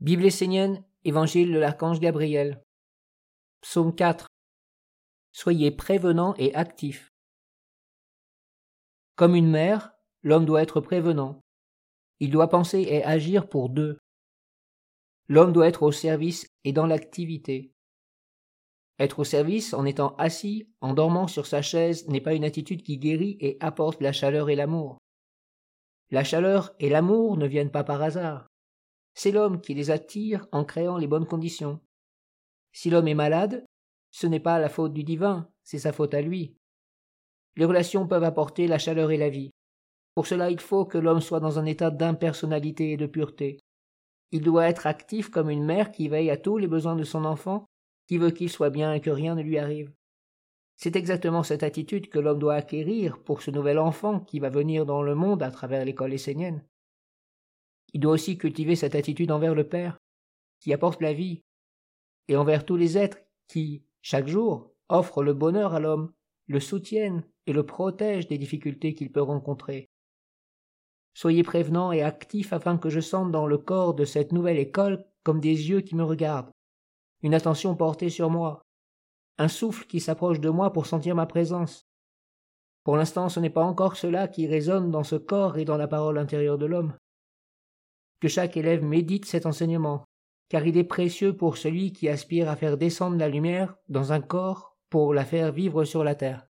Bible essénienne, Évangile de l'archange Gabriel. Psaume 4. Soyez prévenants et actifs. Comme une mère, l'homme doit être prévenant. Il doit penser et agir pour deux. L'homme doit être au service et dans l'activité. Être au service en étant assis, en dormant sur sa chaise, n'est pas une attitude qui guérit et apporte la chaleur et l'amour. La chaleur et l'amour ne viennent pas par hasard. C'est l'homme qui les attire en créant les bonnes conditions. Si l'homme est malade, ce n'est pas la faute du divin, c'est sa faute à lui. Les relations peuvent apporter la chaleur et la vie. Pour cela, il faut que l'homme soit dans un état d'impersonnalité et de pureté. Il doit être actif comme une mère qui veille à tous les besoins de son enfant, qui veut qu'il soit bien et que rien ne lui arrive. C'est exactement cette attitude que l'homme doit acquérir pour ce nouvel enfant qui va venir dans le monde à travers l'école essénienne. Il doit aussi cultiver cette attitude envers le Père, qui apporte la vie, et envers tous les êtres qui, chaque jour, offrent le bonheur à l'homme, le soutiennent et le protègent des difficultés qu'il peut rencontrer. Soyez prévenants et actifs afin que je sente dans le corps de cette nouvelle école comme des yeux qui me regardent, une attention portée sur moi, un souffle qui s'approche de moi pour sentir ma présence. Pour l'instant, ce n'est pas encore cela qui résonne dans ce corps et dans la parole intérieure de l'homme que chaque élève médite cet enseignement, car il est précieux pour celui qui aspire à faire descendre la lumière dans un corps pour la faire vivre sur la terre.